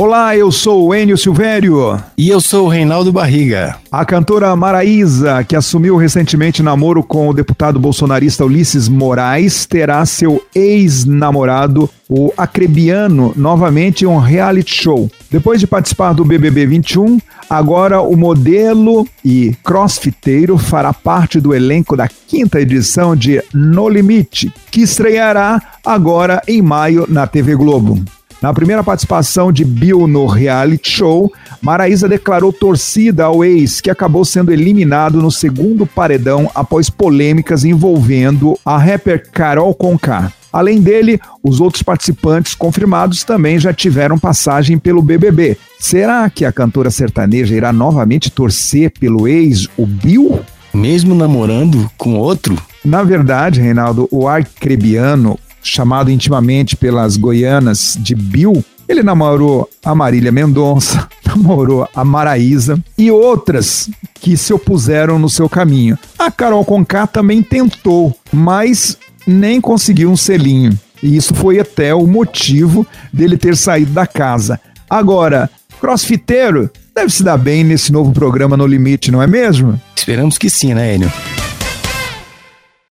Olá, eu sou o Enio Silvério. E eu sou o Reinaldo Barriga. A cantora Maraísa, que assumiu recentemente namoro com o deputado bolsonarista Ulisses Moraes, terá seu ex-namorado, o Acrebiano, novamente em um reality show. Depois de participar do BBB 21, agora o modelo e crossfiteiro fará parte do elenco da quinta edição de No Limite, que estreará agora em maio na TV Globo. Na primeira participação de Bill no reality show, Maraísa declarou torcida ao ex, que acabou sendo eliminado no segundo paredão após polêmicas envolvendo a rapper Carol Conká. Além dele, os outros participantes confirmados também já tiveram passagem pelo BBB. Será que a cantora sertaneja irá novamente torcer pelo ex, o Bill? Mesmo namorando com outro? Na verdade, Reinaldo, o arcrebiano chamado intimamente pelas goianas de Bill, ele namorou a Marília Mendonça, namorou a Maraísa e outras que se opuseram no seu caminho. A Carol Conká também tentou, mas nem conseguiu um selinho. E isso foi até o motivo dele ter saído da casa. Agora, crossfiteiro deve se dar bem nesse novo programa No Limite, não é mesmo? Esperamos que sim, né, Enio?